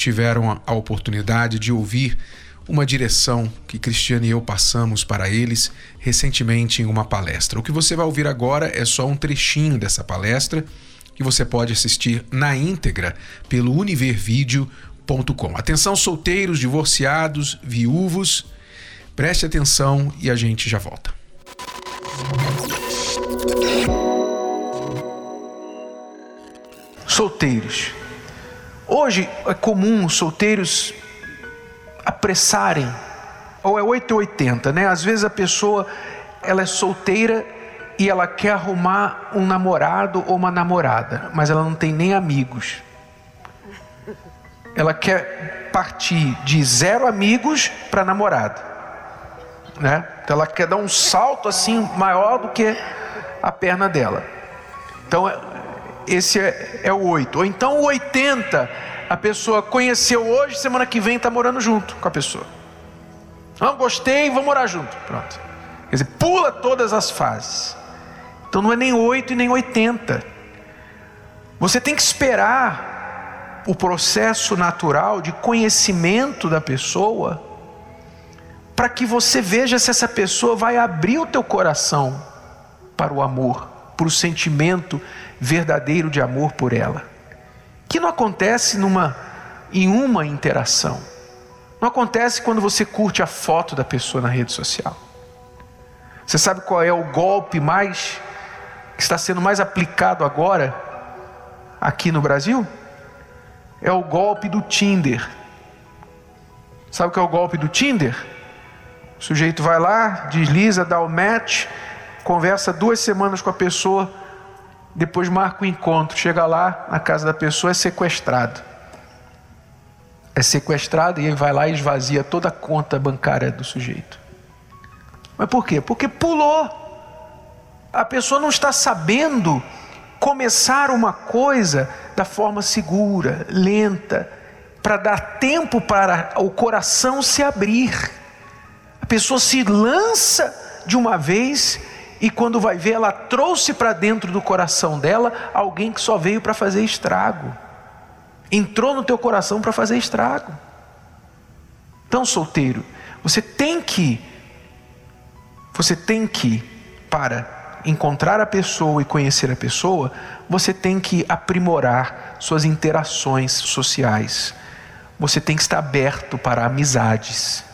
tiveram a oportunidade de ouvir uma direção que Cristiane e eu passamos para eles recentemente em uma palestra. O que você vai ouvir agora é só um trechinho dessa palestra que você pode assistir na íntegra pelo univervideo.com. Atenção solteiros, divorciados, viúvos, preste atenção e a gente já volta. Solteiros Hoje é comum solteiros apressarem, ou é 880, né? Às vezes a pessoa ela é solteira e ela quer arrumar um namorado ou uma namorada, mas ela não tem nem amigos. Ela quer partir de zero amigos para namorada, né? Então ela quer dar um salto assim maior do que a perna dela. Então esse é, é o 8. Ou então o 80, a pessoa conheceu hoje, semana que vem está morando junto com a pessoa. Não gostei, vou morar junto. Pronto. Quer dizer, pula todas as fases. Então não é nem 8 e nem 80. Você tem que esperar o processo natural de conhecimento da pessoa para que você veja se essa pessoa vai abrir o teu coração para o amor, para o sentimento verdadeiro de amor por ela. Que não acontece numa em uma interação. Não acontece quando você curte a foto da pessoa na rede social. Você sabe qual é o golpe mais que está sendo mais aplicado agora aqui no Brasil? É o golpe do Tinder. Sabe o que é o golpe do Tinder? O sujeito vai lá, desliza, dá o match, conversa duas semanas com a pessoa, depois marca o encontro, chega lá na casa da pessoa, é sequestrado. É sequestrado e ele vai lá e esvazia toda a conta bancária do sujeito. Mas por quê? Porque pulou. A pessoa não está sabendo começar uma coisa da forma segura, lenta, para dar tempo para o coração se abrir. A pessoa se lança de uma vez e quando vai ver, ela trouxe para dentro do coração dela alguém que só veio para fazer estrago. Entrou no teu coração para fazer estrago. Então, solteiro, você tem que, você tem que, para encontrar a pessoa e conhecer a pessoa, você tem que aprimorar suas interações sociais. Você tem que estar aberto para amizades.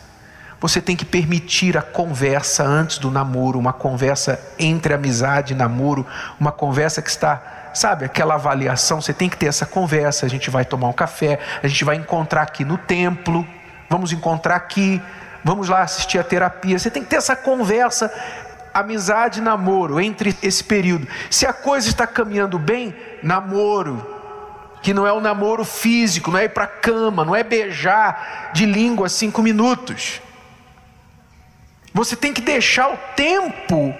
Você tem que permitir a conversa antes do namoro, uma conversa entre amizade e namoro, uma conversa que está, sabe, aquela avaliação. Você tem que ter essa conversa. A gente vai tomar um café, a gente vai encontrar aqui no templo, vamos encontrar aqui, vamos lá assistir a terapia. Você tem que ter essa conversa, amizade e namoro, entre esse período. Se a coisa está caminhando bem, namoro que não é o um namoro físico, não é ir para a cama, não é beijar de língua cinco minutos. Você tem que deixar o tempo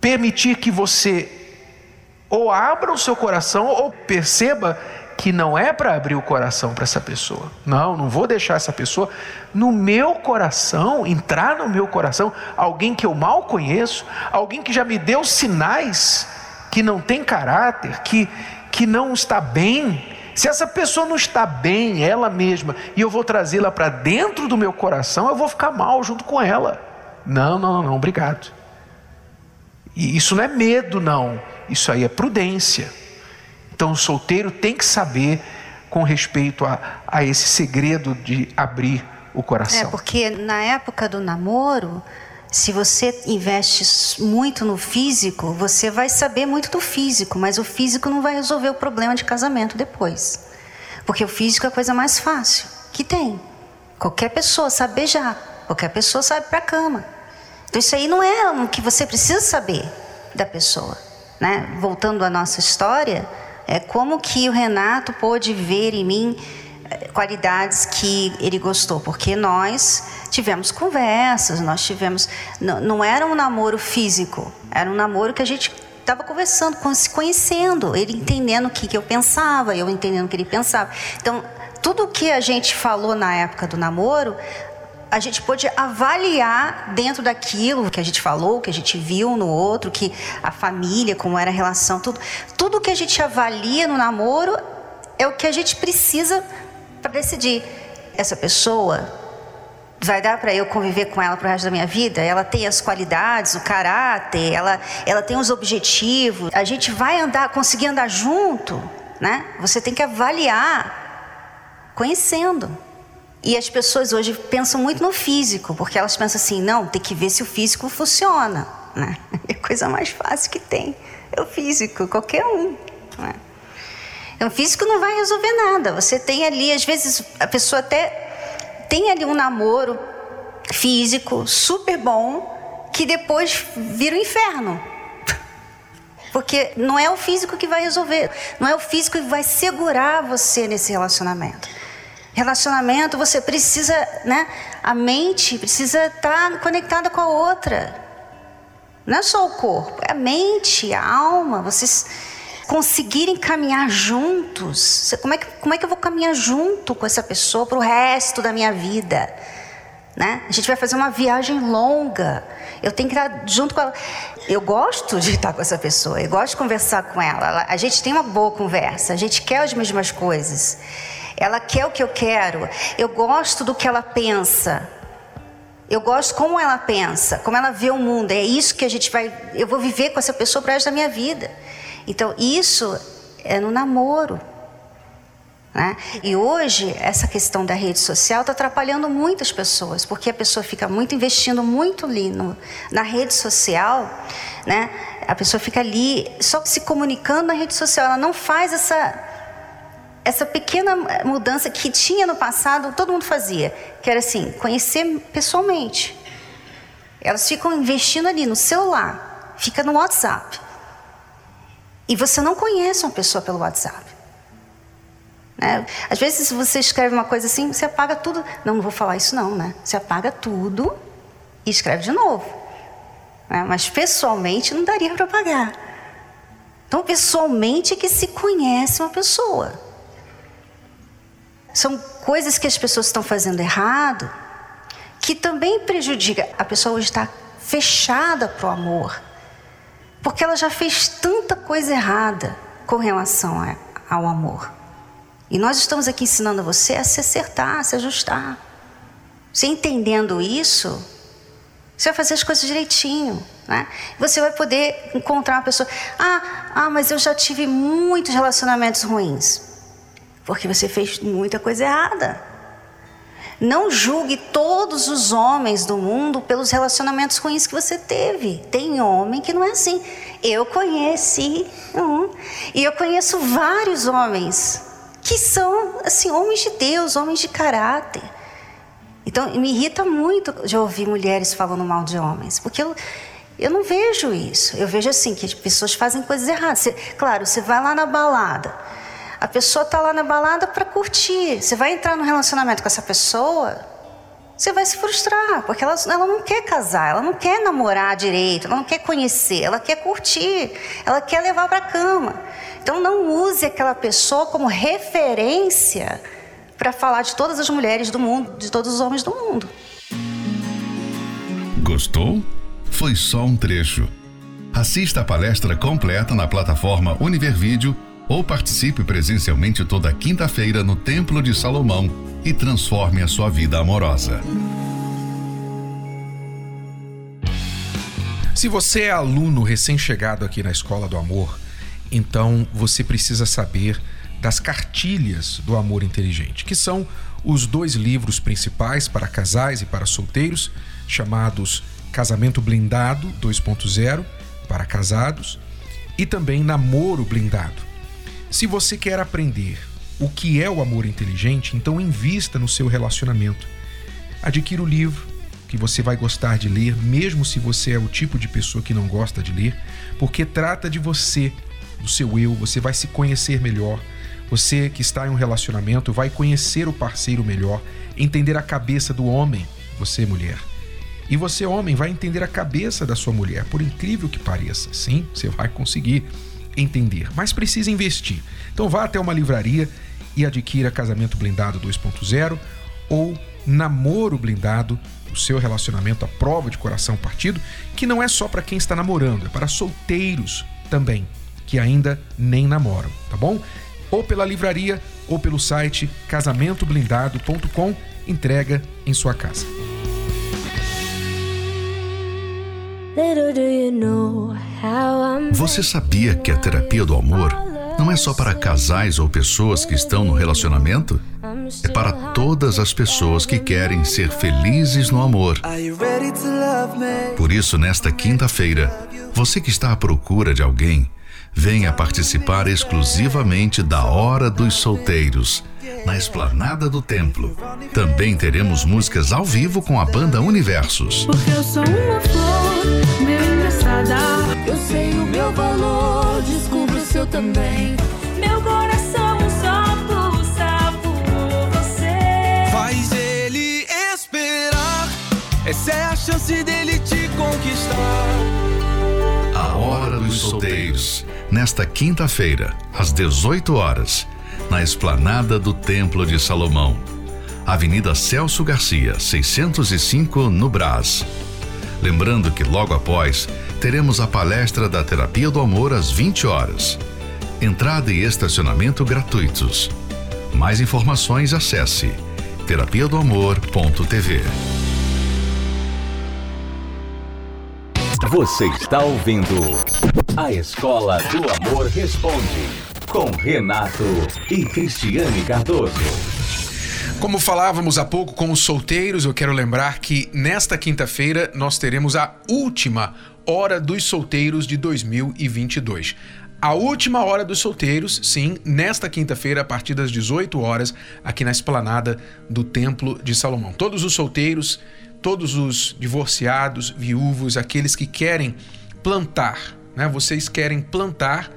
permitir que você ou abra o seu coração ou perceba que não é para abrir o coração para essa pessoa. Não, não vou deixar essa pessoa no meu coração, entrar no meu coração, alguém que eu mal conheço, alguém que já me deu sinais que não tem caráter, que, que não está bem, se essa pessoa não está bem, ela mesma, e eu vou trazê-la para dentro do meu coração, eu vou ficar mal junto com ela. Não, não, não, não, obrigado. E isso não é medo, não. Isso aí é prudência. Então o solteiro tem que saber com respeito a, a esse segredo de abrir o coração. É, porque na época do namoro, se você investe muito no físico, você vai saber muito do físico, mas o físico não vai resolver o problema de casamento depois. Porque o físico é a coisa mais fácil que tem. Qualquer pessoa sabe beijar, qualquer pessoa sabe para a cama. Então isso aí não é o que você precisa saber da pessoa, né? Voltando à nossa história, é como que o Renato pôde ver em mim eh, qualidades que ele gostou? Porque nós tivemos conversas, nós tivemos. Não, não era um namoro físico, era um namoro que a gente estava conversando, se conhecendo, ele entendendo o que, que eu pensava, eu entendendo o que ele pensava. Então, tudo o que a gente falou na época do namoro, a gente pôde avaliar dentro daquilo que a gente falou, que a gente viu no outro, que a família, como era a relação, tudo, tudo que a gente avalia no namoro é o que a gente precisa para decidir. Essa pessoa vai dar para eu conviver com ela pro resto da minha vida? Ela tem as qualidades, o caráter, ela, ela tem os objetivos. A gente vai andar, conseguir andar junto, né? Você tem que avaliar conhecendo. E as pessoas hoje pensam muito no físico, porque elas pensam assim: não, tem que ver se o físico funciona. Né? É a coisa mais fácil que tem. É o físico, qualquer um. Né? Então, o físico não vai resolver nada. Você tem ali, às vezes, a pessoa até tem ali um namoro físico super bom, que depois vira o um inferno. Porque não é o físico que vai resolver, não é o físico que vai segurar você nesse relacionamento. Relacionamento, você precisa, né? A mente precisa estar conectada com a outra. Não é só o corpo, é a mente, a alma. Vocês conseguirem caminhar juntos. Como é que, como é que eu vou caminhar junto com essa pessoa para o resto da minha vida? Né? A gente vai fazer uma viagem longa. Eu tenho que estar junto com ela. Eu gosto de estar com essa pessoa, eu gosto de conversar com ela. A gente tem uma boa conversa, a gente quer as mesmas coisas. Ela quer o que eu quero. Eu gosto do que ela pensa. Eu gosto como ela pensa, como ela vê o mundo. É isso que a gente vai. Eu vou viver com essa pessoa para resto da minha vida. Então, isso é no namoro. Né? E hoje, essa questão da rede social está atrapalhando muitas pessoas, porque a pessoa fica muito investindo muito ali no, na rede social, né? a pessoa fica ali só se comunicando na rede social, ela não faz essa essa pequena mudança que tinha no passado, todo mundo fazia, que era assim, conhecer pessoalmente. Elas ficam investindo ali no celular, fica no WhatsApp. E você não conhece uma pessoa pelo WhatsApp. Né? Às vezes você escreve uma coisa assim, você apaga tudo. Não, não vou falar isso não, né? Você apaga tudo e escreve de novo. Né? Mas pessoalmente não daria para apagar. Então, pessoalmente é que se conhece uma pessoa. São coisas que as pessoas estão fazendo errado que também prejudica. A pessoa hoje está fechada para o amor, porque ela já fez tanta coisa errada com relação ao amor. E nós estamos aqui ensinando você a se acertar, a se ajustar. Você entendendo isso, você vai fazer as coisas direitinho. Né? Você vai poder encontrar uma pessoa. Ah, ah, mas eu já tive muitos relacionamentos ruins. Porque você fez muita coisa errada. Não julgue todos os homens do mundo pelos relacionamentos ruins que você teve. Tem homem que não é assim. Eu conheci um, e eu conheço vários homens que são assim homens de Deus, homens de caráter. Então me irrita muito de ouvir mulheres falando mal de homens, porque eu eu não vejo isso. Eu vejo assim que as pessoas fazem coisas erradas. Você, claro, você vai lá na balada. A pessoa está lá na balada para curtir. Você vai entrar no relacionamento com essa pessoa, você vai se frustrar, porque ela, ela não quer casar, ela não quer namorar direito, ela não quer conhecer, ela quer curtir, ela quer levar para cama. Então não use aquela pessoa como referência para falar de todas as mulheres do mundo, de todos os homens do mundo. Gostou? Foi só um trecho. Assista a palestra completa na plataforma Univervídeo ou participe presencialmente toda quinta-feira no Templo de Salomão e transforme a sua vida amorosa. Se você é aluno recém-chegado aqui na Escola do Amor, então você precisa saber das cartilhas do amor inteligente, que são os dois livros principais para casais e para solteiros, chamados Casamento Blindado 2.0 para casados e também Namoro Blindado se você quer aprender o que é o amor inteligente, então invista no seu relacionamento. Adquira o livro que você vai gostar de ler, mesmo se você é o tipo de pessoa que não gosta de ler, porque trata de você, do seu eu, você vai se conhecer melhor, Você que está em um relacionamento vai conhecer o parceiro melhor, entender a cabeça do homem, você mulher. E você, homem, vai entender a cabeça da sua mulher, por incrível que pareça. Sim, você vai conseguir entender, mas precisa investir. Então vá até uma livraria e adquira Casamento Blindado 2.0 ou Namoro Blindado, o seu relacionamento à prova de coração partido, que não é só para quem está namorando, é para solteiros também, que ainda nem namoram, tá bom? Ou pela livraria ou pelo site casamentoblindado.com, entrega em sua casa. Você sabia que a terapia do amor não é só para casais ou pessoas que estão no relacionamento? É para todas as pessoas que querem ser felizes no amor. Por isso, nesta quinta-feira, você que está à procura de alguém, venha participar exclusivamente da Hora dos Solteiros, na esplanada do templo. Também teremos músicas ao vivo com a banda Universos. Porque eu sou uma flor, meio engraçada. Eu sei o meu valor, descubro o seu também. Meu coração só pulsa por você. Faz ele esperar. Essa é a chance dele te conquistar. A Hora dos Solteiros, nesta quinta-feira, às 18 horas, na esplanada do Templo de Salomão. Avenida Celso Garcia, 605, no Brás. Lembrando que logo após teremos a palestra da Terapia do Amor às 20 horas. Entrada e estacionamento gratuitos. Mais informações acesse terapia do amor.tv. Você está ouvindo A Escola do Amor Responde com Renato e Cristiane Cardoso. Como falávamos há pouco com os solteiros, eu quero lembrar que nesta quinta-feira nós teremos a última Hora dos Solteiros de 2022. A última hora dos solteiros, sim, nesta quinta-feira, a partir das 18 horas, aqui na esplanada do Templo de Salomão. Todos os solteiros, todos os divorciados, viúvos, aqueles que querem plantar, né? Vocês querem plantar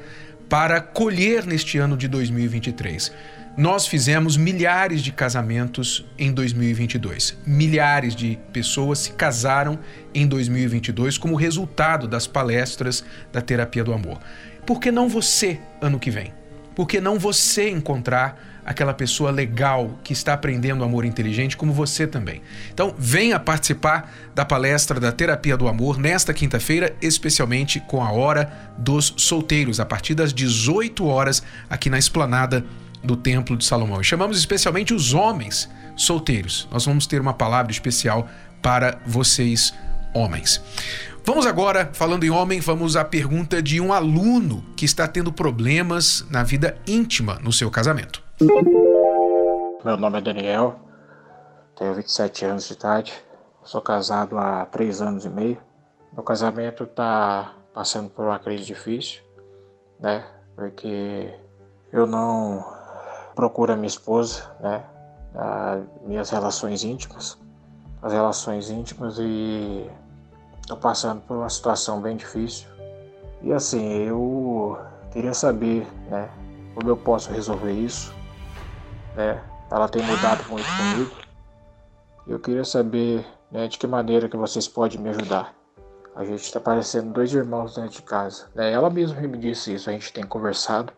para colher neste ano de 2023. Nós fizemos milhares de casamentos em 2022. Milhares de pessoas se casaram em 2022 como resultado das palestras da terapia do amor. Por que não você ano que vem? Por que não você encontrar aquela pessoa legal que está aprendendo amor inteligente como você também? Então, venha participar da palestra da Terapia do Amor nesta quinta-feira, especialmente com a Hora dos Solteiros, a partir das 18 horas, aqui na esplanada do Templo de Salomão. E chamamos especialmente os homens solteiros. Nós vamos ter uma palavra especial para vocês, homens. Vamos agora, falando em homem, vamos à pergunta de um aluno que está tendo problemas na vida íntima no seu casamento. Meu nome é Daniel, tenho 27 anos de idade, sou casado há 3 anos e meio. Meu casamento está passando por uma crise difícil, né? Porque eu não procuro a minha esposa, né? As minhas relações íntimas, as relações íntimas e Estou passando por uma situação bem difícil. E assim, eu queria saber, né, como eu posso resolver isso, né? Ela tem mudado muito comigo. Eu queria saber, né, de que maneira que vocês podem me ajudar. A gente está parecendo dois irmãos dentro de casa. Né? Ela mesma me disse isso, a gente tem conversado,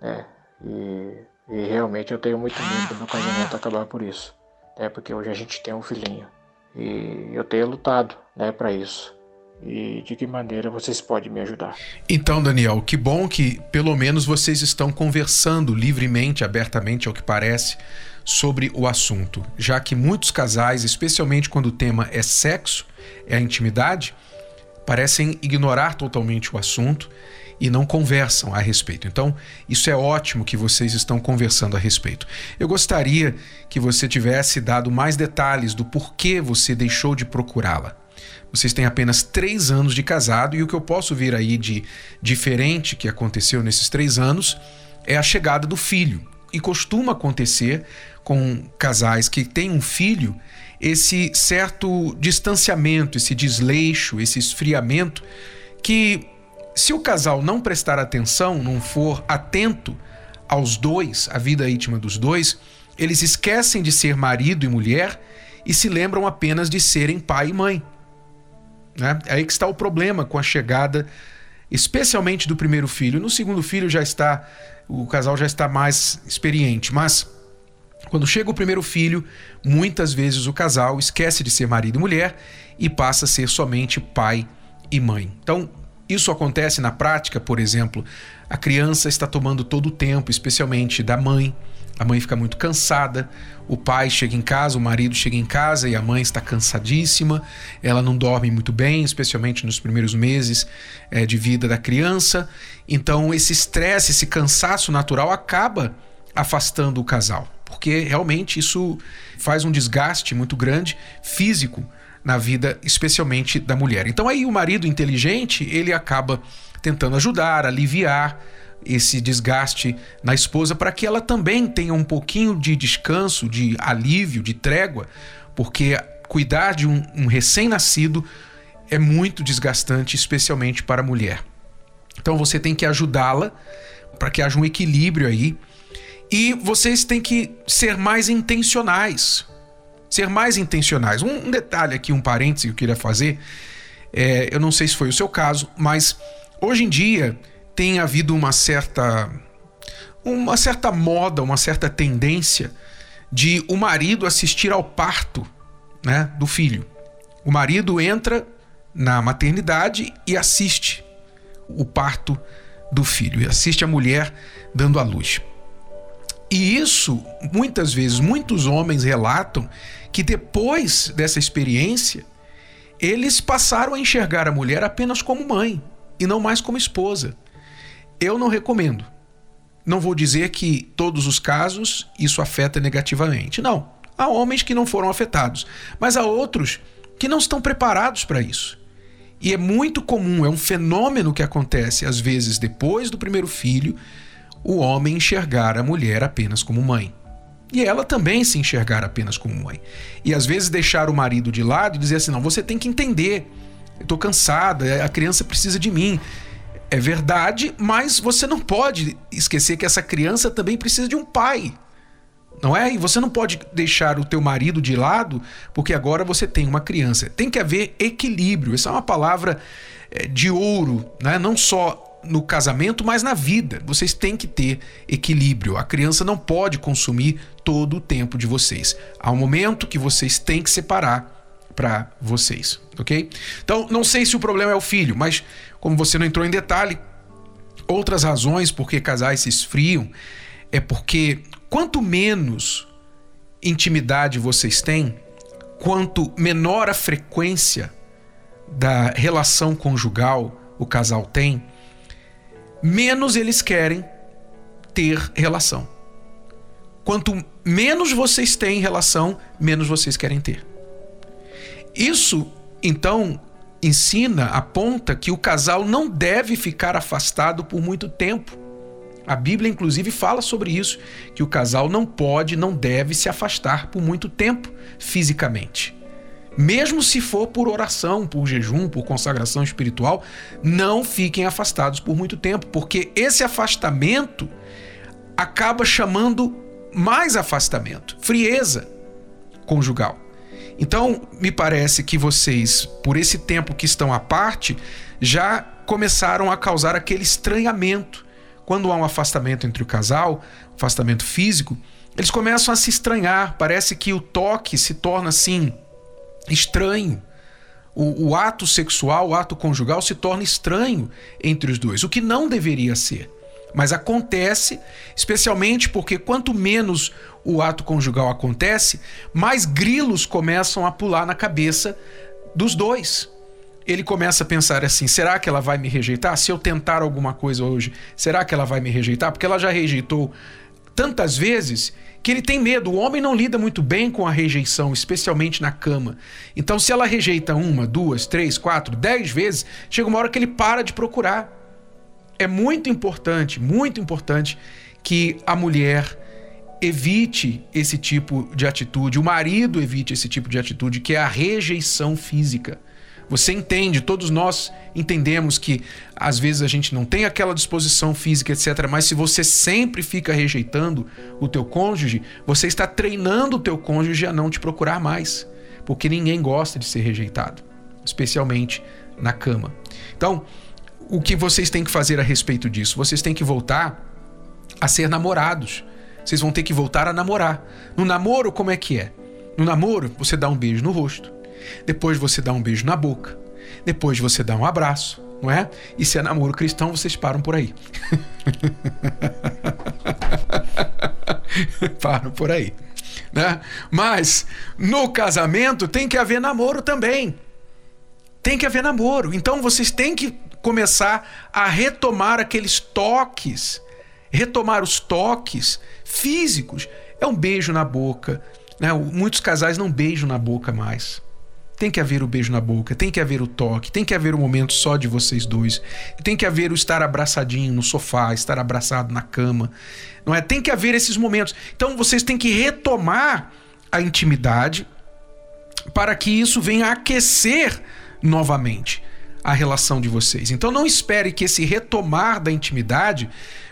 né? E, e realmente eu tenho muito medo do meu casamento acabar por isso. Né? Porque hoje a gente tem um filhinho. E eu tenho lutado, né, para isso e de que maneira vocês podem me ajudar. Então, Daniel, que bom que pelo menos vocês estão conversando livremente, abertamente, ao que parece, sobre o assunto, já que muitos casais, especialmente quando o tema é sexo, é a intimidade, parecem ignorar totalmente o assunto e não conversam a respeito. Então, isso é ótimo que vocês estão conversando a respeito. Eu gostaria que você tivesse dado mais detalhes do porquê você deixou de procurá-la. Vocês têm apenas três anos de casado e o que eu posso ver aí de diferente que aconteceu nesses três anos é a chegada do filho. E costuma acontecer com casais que têm um filho esse certo distanciamento, esse desleixo, esse esfriamento que se o casal não prestar atenção, não for atento aos dois, a vida íntima dos dois, eles esquecem de ser marido e mulher e se lembram apenas de serem pai e mãe. Né? É aí que está o problema com a chegada, especialmente do primeiro filho. No segundo filho já está, o casal já está mais experiente, mas quando chega o primeiro filho, muitas vezes o casal esquece de ser marido e mulher e passa a ser somente pai e mãe. Então, isso acontece na prática, por exemplo, a criança está tomando todo o tempo, especialmente da mãe. A mãe fica muito cansada, o pai chega em casa, o marido chega em casa e a mãe está cansadíssima, ela não dorme muito bem, especialmente nos primeiros meses é, de vida da criança. Então, esse estresse, esse cansaço natural acaba afastando o casal, porque realmente isso faz um desgaste muito grande físico na vida, especialmente da mulher. Então, aí o marido inteligente ele acaba tentando ajudar, aliviar esse desgaste na esposa para que ela também tenha um pouquinho de descanso, de alívio, de trégua, porque cuidar de um, um recém-nascido é muito desgastante, especialmente para a mulher. Então você tem que ajudá-la para que haja um equilíbrio aí. E vocês têm que ser mais intencionais. Ser mais intencionais. Um, detalhe aqui, um parêntese que eu queria fazer. É, eu não sei se foi o seu caso, mas Hoje em dia tem havido uma certa uma certa moda, uma certa tendência de o marido assistir ao parto, né, do filho. O marido entra na maternidade e assiste o parto do filho, e assiste a mulher dando à luz. E isso, muitas vezes, muitos homens relatam que depois dessa experiência, eles passaram a enxergar a mulher apenas como mãe, e não mais como esposa. Eu não recomendo. Não vou dizer que todos os casos isso afeta negativamente. Não. Há homens que não foram afetados, mas há outros que não estão preparados para isso. E é muito comum, é um fenômeno que acontece às vezes depois do primeiro filho, o homem enxergar a mulher apenas como mãe. E ela também se enxergar apenas como mãe. E às vezes deixar o marido de lado e dizer assim: não, você tem que entender eu tô cansada, a criança precisa de mim. É verdade, mas você não pode esquecer que essa criança também precisa de um pai. Não é? E você não pode deixar o teu marido de lado porque agora você tem uma criança. Tem que haver equilíbrio. Essa é uma palavra é, de ouro, né? não só no casamento, mas na vida. Vocês têm que ter equilíbrio. A criança não pode consumir todo o tempo de vocês. Há um momento que vocês têm que separar para vocês, ok? Então, não sei se o problema é o filho, mas como você não entrou em detalhe, outras razões por que casais se esfriam é porque quanto menos intimidade vocês têm, quanto menor a frequência da relação conjugal o casal tem, menos eles querem ter relação. Quanto menos vocês têm relação, menos vocês querem ter. Isso, então, ensina, aponta que o casal não deve ficar afastado por muito tempo. A Bíblia, inclusive, fala sobre isso: que o casal não pode, não deve se afastar por muito tempo fisicamente. Mesmo se for por oração, por jejum, por consagração espiritual, não fiquem afastados por muito tempo, porque esse afastamento acaba chamando mais afastamento, frieza conjugal. Então, me parece que vocês, por esse tempo que estão à parte, já começaram a causar aquele estranhamento. Quando há um afastamento entre o casal, afastamento físico, eles começam a se estranhar. Parece que o toque se torna assim estranho. O, o, ato sexual, o ato conjugal se torna estranho entre os dois, o que não deveria ser. Mas acontece, especialmente porque quanto menos o ato conjugal acontece, mais grilos começam a pular na cabeça dos dois. Ele começa a pensar assim: será que ela vai me rejeitar? Se eu tentar alguma coisa hoje, será que ela vai me rejeitar? Porque ela já rejeitou tantas vezes que ele tem medo. O homem não lida muito bem com a rejeição, especialmente na cama. Então, se ela rejeita uma, duas, três, quatro, dez vezes, chega uma hora que ele para de procurar é muito importante, muito importante que a mulher evite esse tipo de atitude, o marido evite esse tipo de atitude, que é a rejeição física. Você entende, todos nós entendemos que às vezes a gente não tem aquela disposição física, etc. Mas se você sempre fica rejeitando o teu cônjuge, você está treinando o teu cônjuge a não te procurar mais, porque ninguém gosta de ser rejeitado, especialmente na cama. Então, o que vocês têm que fazer a respeito disso? Vocês têm que voltar a ser namorados. Vocês vão ter que voltar a namorar. No namoro, como é que é? No namoro, você dá um beijo no rosto, depois você dá um beijo na boca, depois você dá um abraço, não é? E se é namoro cristão, vocês param por aí. param por aí. Né? Mas no casamento tem que haver namoro também. Tem que haver namoro. Então vocês têm que começar a retomar aqueles toques, retomar os toques físicos. É um beijo na boca. Né? Muitos casais não beijam na boca mais. Tem que haver o beijo na boca, tem que haver o toque, tem que haver o momento só de vocês dois, tem que haver o estar abraçadinho no sofá, estar abraçado na cama, não é? Tem que haver esses momentos. Então vocês têm que retomar a intimidade para que isso venha aquecer novamente a relação de vocês. Então não espere que esse retomar da intimidade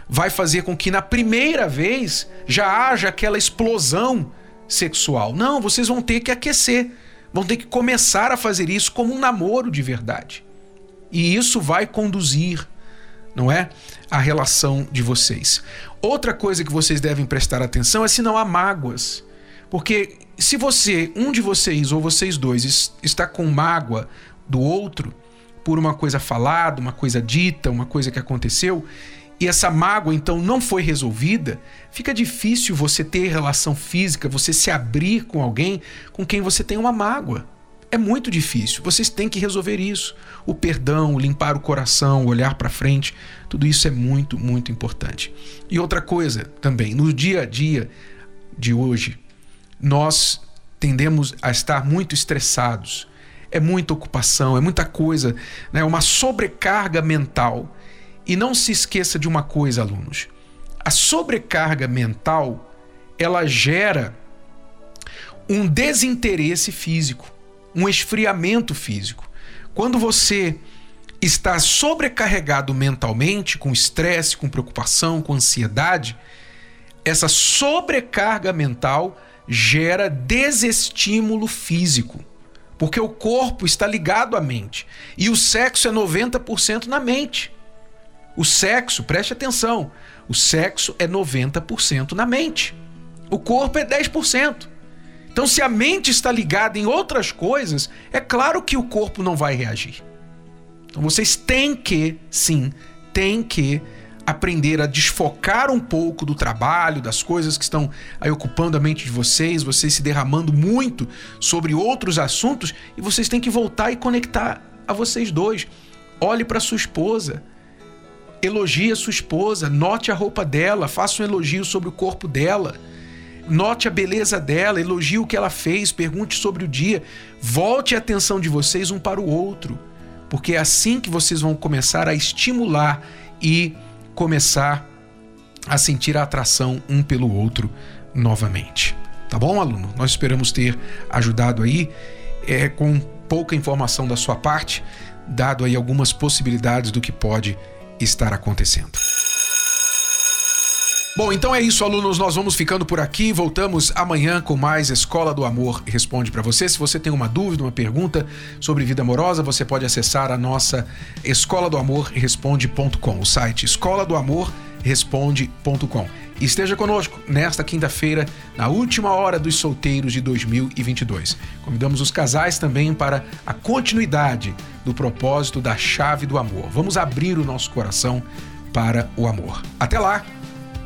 vai fazer com que na primeira vez já haja aquela explosão sexual. Não, vocês vão ter que aquecer vão ter que começar a fazer isso como um namoro de verdade. E isso vai conduzir, não é? A relação de vocês. Outra coisa que vocês devem prestar atenção é se não há mágoas. Porque se você, um de vocês ou vocês dois, está com mágoa do outro por uma coisa falada, uma coisa dita, uma coisa que aconteceu, e essa mágoa então não foi resolvida, fica difícil você ter relação física, você se abrir com alguém com quem você tem uma mágoa. É muito difícil. Vocês têm que resolver isso. O perdão, limpar o coração, olhar para frente, tudo isso é muito, muito importante. E outra coisa também, no dia a dia de hoje, nós tendemos a estar muito estressados. É muita ocupação, é muita coisa, né? É uma sobrecarga mental. E não se esqueça de uma coisa, alunos. A sobrecarga mental, ela gera um desinteresse físico, um esfriamento físico. Quando você está sobrecarregado mentalmente, com estresse, com preocupação, com ansiedade, essa sobrecarga mental gera desestímulo físico, porque o corpo está ligado à mente e o sexo é 90% na mente. O sexo, preste atenção, o sexo é 90% na mente. O corpo é 10%. Então, se a mente está ligada em outras coisas, é claro que o corpo não vai reagir. Então, vocês têm que, sim, têm que aprender a desfocar um pouco do trabalho, das coisas que estão aí ocupando a mente de vocês, vocês se derramando muito sobre outros assuntos e vocês têm que voltar e conectar a vocês dois. Olhe para sua esposa, Elogie a sua esposa, note a roupa dela, faça um elogio sobre o corpo dela. Note a beleza dela, elogie o que ela fez, pergunte sobre o dia. Volte a atenção de vocês um para o outro, porque é assim que vocês vão começar a estimular e começar a sentir a atração um pelo outro novamente. Tá bom, aluno? Nós esperamos ter ajudado aí é, com pouca informação da sua parte, dado aí algumas possibilidades do que pode estar acontecendo. Bom, então é isso, alunos. Nós vamos ficando por aqui. Voltamos amanhã com mais Escola do Amor Responde para você. Se você tem uma dúvida, uma pergunta sobre vida amorosa, você pode acessar a nossa escola do amor responde.com, o site escola do amor responde.com. Esteja conosco nesta quinta-feira, na última hora dos solteiros de 2022. Convidamos os casais também para a continuidade do propósito da chave do amor. Vamos abrir o nosso coração para o amor. Até lá.